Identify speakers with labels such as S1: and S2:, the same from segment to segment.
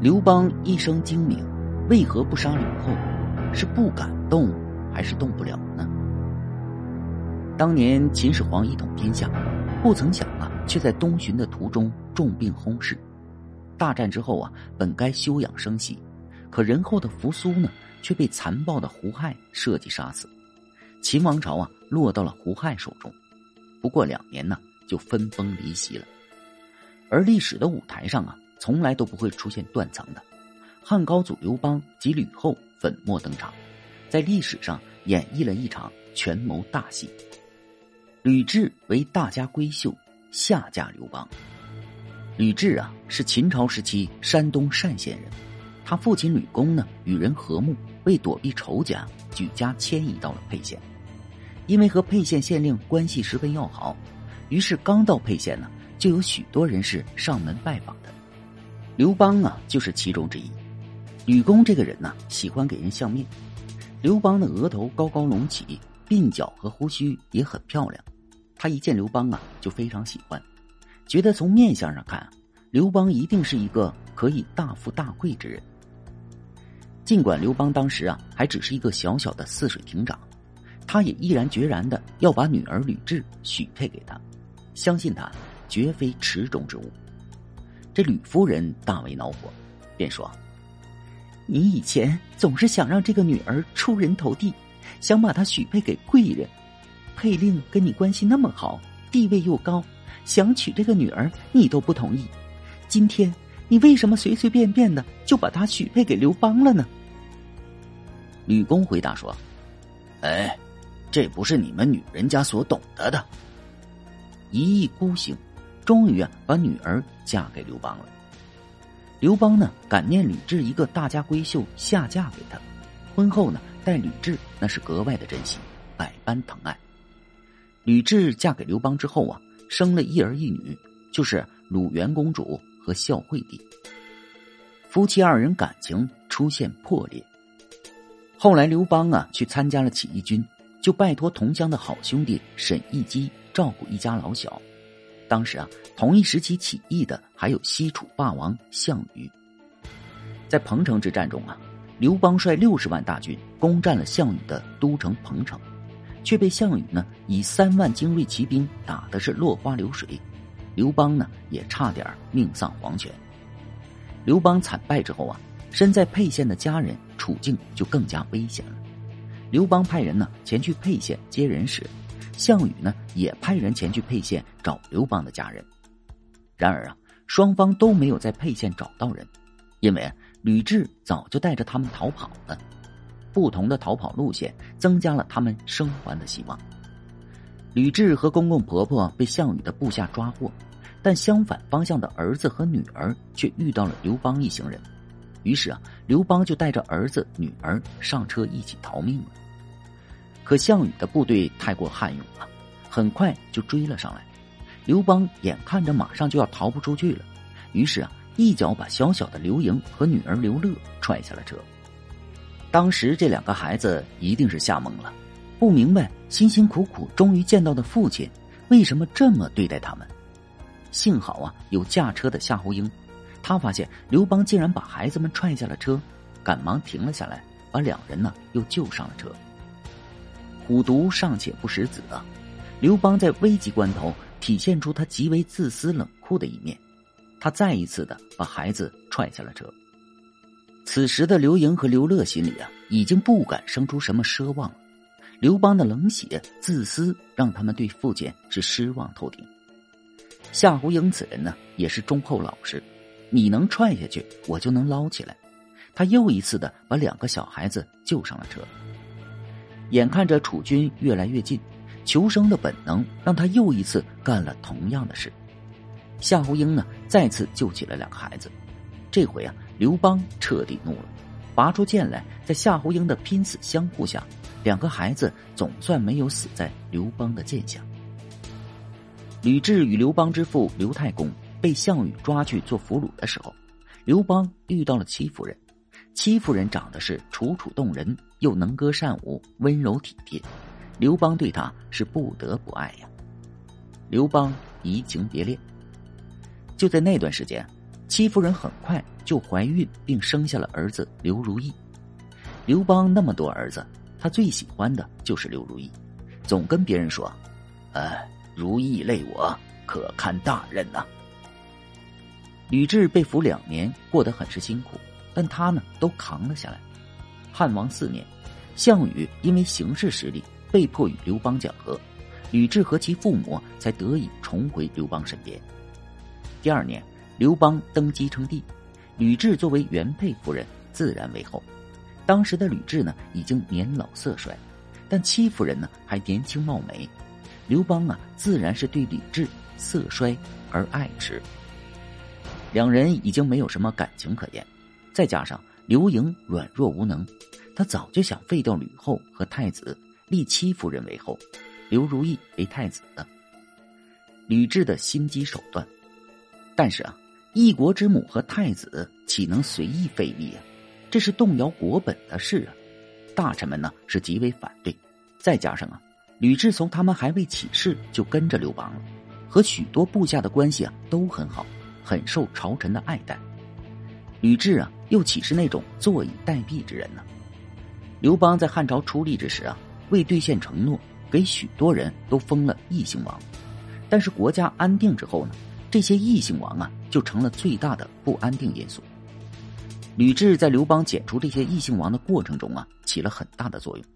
S1: 刘邦一生精明，为何不杀吕后？是不敢动，还是动不了呢？当年秦始皇一统天下，不曾想啊，却在东巡的途中重病轰逝。大战之后啊，本该休养生息，可仁厚的扶苏呢，却被残暴的胡亥设计杀死。秦王朝啊，落到了胡亥手中。不过两年呢，就分崩离析了。而历史的舞台上啊，从来都不会出现断层的。汉高祖刘邦及吕后粉墨登场，在历史上演绎了一场权谋大戏。吕雉为大家闺秀，下嫁刘邦。吕雉啊，是秦朝时期山东单县人。他父亲吕公呢，与人和睦，为躲避仇家，举家迁移到了沛县。因为和沛县县令关系十分要好，于是刚到沛县呢，就有许多人士上门拜访的。刘邦啊，就是其中之一。吕公这个人呢，喜欢给人相面。刘邦的额头高高隆起，鬓角和胡须也很漂亮。他一见刘邦啊，就非常喜欢，觉得从面相上看，刘邦一定是一个可以大富大贵之人。尽管刘邦当时啊，还只是一个小小的泗水亭长，他也毅然决然的要把女儿吕雉许配给他，相信他绝非池中之物。这吕夫人大为恼火，便说：“你以前总是想让这个女儿出人头地，想把她许配给贵人。”佩令跟你关系那么好，地位又高，想娶这个女儿你都不同意。今天你为什么随随便便的就把她许配给刘邦了呢？吕公回答说：“哎，这不是你们女人家所懂得的。”一意孤行，终于啊把女儿嫁给刘邦了。刘邦呢感念吕雉一个大家闺秀下嫁给他，婚后呢待吕雉那是格外的珍惜，百般疼爱。吕雉嫁给刘邦之后啊，生了一儿一女，就是鲁元公主和孝惠帝。夫妻二人感情出现破裂。后来刘邦啊去参加了起义军，就拜托同乡的好兄弟沈亦基照顾一家老小。当时啊，同一时期起义的还有西楚霸王项羽。在彭城之战中啊，刘邦率六十万大军攻占了项羽的都城彭城。却被项羽呢以三万精锐骑兵打的是落花流水，刘邦呢也差点命丧黄泉。刘邦惨败之后啊，身在沛县的家人处境就更加危险了。刘邦派人呢前去沛县接人时，项羽呢也派人前去沛县找刘邦的家人。然而啊，双方都没有在沛县找到人，因为吕雉早就带着他们逃跑了。不同的逃跑路线增加了他们生还的希望。吕雉和公公婆婆被项羽的部下抓获，但相反方向的儿子和女儿却遇到了刘邦一行人。于是啊，刘邦就带着儿子女儿上车一起逃命了。可项羽的部队太过悍勇了，很快就追了上来。刘邦眼看着马上就要逃不出去了，于是啊，一脚把小小的刘盈和女儿刘乐踹下了车。当时这两个孩子一定是吓懵了，不明白辛辛苦苦终于见到的父亲为什么这么对待他们。幸好啊，有驾车的夏侯婴，他发现刘邦竟然把孩子们踹下了车，赶忙停了下来，把两人呢又救上了车。虎毒尚且不食子啊！刘邦在危急关头体现出他极为自私冷酷的一面，他再一次的把孩子踹下了车。此时的刘盈和刘乐心里啊，已经不敢生出什么奢望了。刘邦的冷血、自私，让他们对父亲是失望透顶。夏侯婴此人呢，也是忠厚老实，你能踹下去，我就能捞起来。他又一次的把两个小孩子救上了车。眼看着楚军越来越近，求生的本能让他又一次干了同样的事。夏侯婴呢，再次救起了两个孩子。这回啊。刘邦彻底怒了，拔出剑来，在夏侯婴的拼死相护下，两个孩子总算没有死在刘邦的剑下。吕雉与刘邦之父刘太公被项羽抓去做俘虏的时候，刘邦遇到了戚夫人。戚夫人长得是楚楚动人，又能歌善舞，温柔体贴，刘邦对她是不得不爱呀。刘邦移情别恋，就在那段时间。戚夫人很快就怀孕并生下了儿子刘如意。刘邦那么多儿子，他最喜欢的就是刘如意，总跟别人说：“哎，如意累我，可堪大任呐。”吕雉被俘两年，过得很是辛苦，但他呢都扛了下来。汉王四年，项羽因为形势实力，被迫与刘邦讲和，吕雉和其父母才得以重回刘邦身边。第二年，刘邦登基称帝，吕雉作为原配夫人，自然为后。当时的吕雉呢，已经年老色衰，但戚夫人呢还年轻貌美，刘邦啊，自然是对吕雉色衰而爱之。两人已经没有什么感情可言，再加上刘盈软弱无能，他早就想废掉吕后和太子，立戚夫人为后，刘如意为太子的。吕雉的心机手段，但是啊，一国之母和太子岂能随意废立啊？这是动摇国本的事啊！大臣们呢是极为反对，再加上啊，吕雉从他们还未起事就跟着刘邦了，和许多部下的关系啊都很好。很受朝臣的爱戴，吕雉啊，又岂是那种坐以待毙之人呢？刘邦在汉朝出力之时啊，为兑现承诺，给许多人都封了异姓王。但是国家安定之后呢，这些异姓王啊，就成了最大的不安定因素。吕雉在刘邦剪除这些异姓王的过程中啊，起了很大的作用。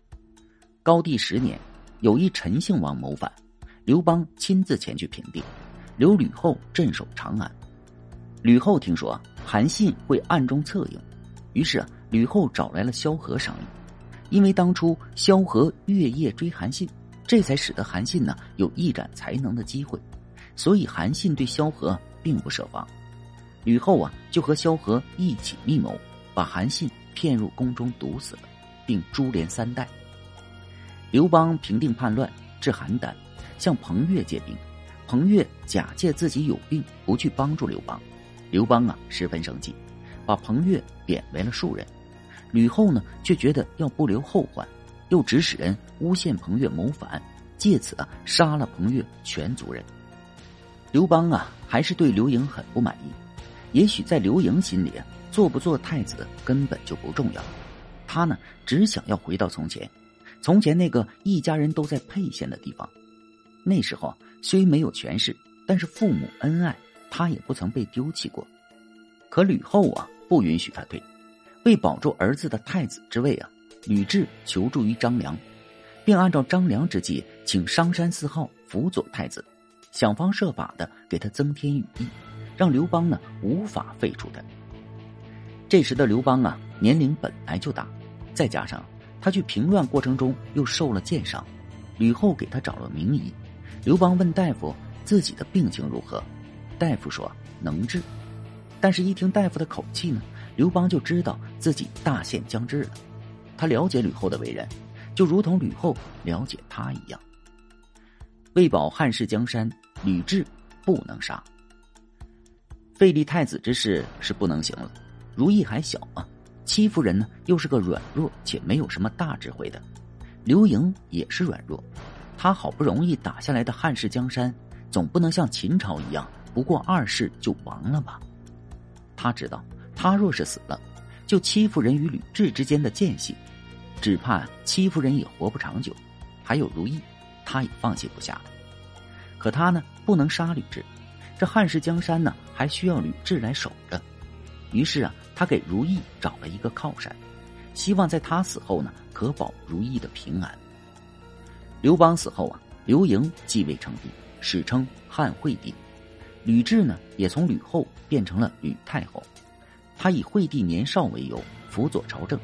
S1: 高帝十年，有一陈姓王谋反，刘邦亲自前去平定，留吕后镇守长安。吕后听说韩信会暗中策应，于是啊，吕后找来了萧何商议。因为当初萧何月夜追韩信，这才使得韩信呢有一展才能的机会，所以韩信对萧何并不设防。吕后啊就和萧何一起密谋，把韩信骗入宫中毒死了，并株连三代。刘邦平定叛乱，至邯郸，向彭越借兵，彭越假借自己有病，不去帮助刘邦。刘邦啊，十分生气，把彭越贬为了庶人。吕后呢，却觉得要不留后患，又指使人诬陷彭越谋反，借此啊杀了彭越全族人。刘邦啊，还是对刘盈很不满意。也许在刘盈心里，做不做太子根本就不重要，他呢只想要回到从前，从前那个一家人都在沛县的地方。那时候虽没有权势，但是父母恩爱。他也不曾被丢弃过，可吕后啊不允许他退。为保住儿子的太子之位啊，吕雉求助于张良，并按照张良之计，请商山四号辅佐太子，想方设法的给他增添羽翼，让刘邦呢无法废除他。这时的刘邦啊年龄本来就大，再加上他去平乱过程中又受了箭伤，吕后给他找了名医。刘邦问大夫自己的病情如何。大夫说能治，但是一听大夫的口气呢，刘邦就知道自己大限将至了。他了解吕后的为人，就如同吕后了解他一样。为保汉室江山，吕雉不能杀。废立太子之事是不能行了。如意还小啊，戚夫人呢又是个软弱且没有什么大智慧的，刘盈也是软弱，他好不容易打下来的汉室江山，总不能像秦朝一样。不过二世就亡了吧？他知道，他若是死了，就戚夫人与吕雉之间的间隙，只怕戚夫人也活不长久。还有如意，他也放心不下。可他呢，不能杀吕雉，这汉室江山呢，还需要吕雉来守着。于是啊，他给如意找了一个靠山，希望在他死后呢，可保如意的平安。刘邦死后啊，刘盈继位称帝，史称汉惠帝。吕雉呢，也从吕后变成了吕太后。他以惠帝年少为由辅佐朝政，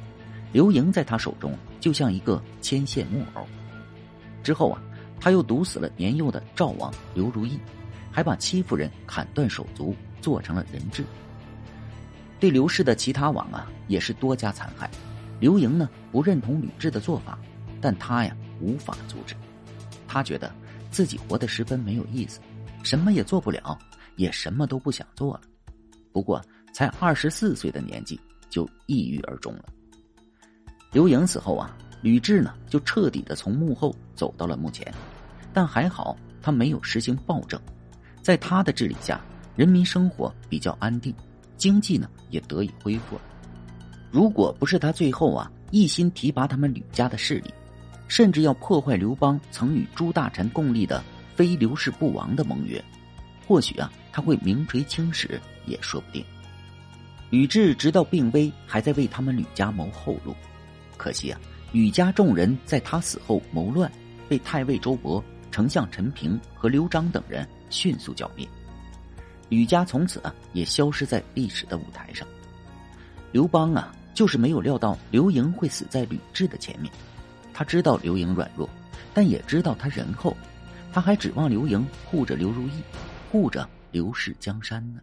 S1: 刘盈在他手中就像一个牵线木偶。之后啊，他又毒死了年幼的赵王刘如意，还把戚夫人砍断手足，做成了人质。对刘氏的其他王啊，也是多加残害。刘盈呢，不认同吕雉的做法，但他呀无法阻止。他觉得自己活得十分没有意思，什么也做不了。也什么都不想做了，不过才二十四岁的年纪就抑郁而终了。刘盈死后啊，吕雉呢就彻底的从幕后走到了幕前，但还好他没有实行暴政，在他的治理下，人民生活比较安定，经济呢也得以恢复。如果不是他最后啊一心提拔他们吕家的势力，甚至要破坏刘邦曾与朱大臣共立的非刘氏不亡的盟约，或许啊他会名垂青史也说不定。吕雉直到病危，还在为他们吕家谋后路。可惜啊，吕家众人在他死后谋乱，被太尉周勃、丞相陈平和刘璋等人迅速剿灭。吕家从此啊也消失在历史的舞台上。刘邦啊，就是没有料到刘盈会死在吕雉的前面。他知道刘盈软弱，但也知道他仁厚，他还指望刘盈护着刘如意，护着刘氏江山呢。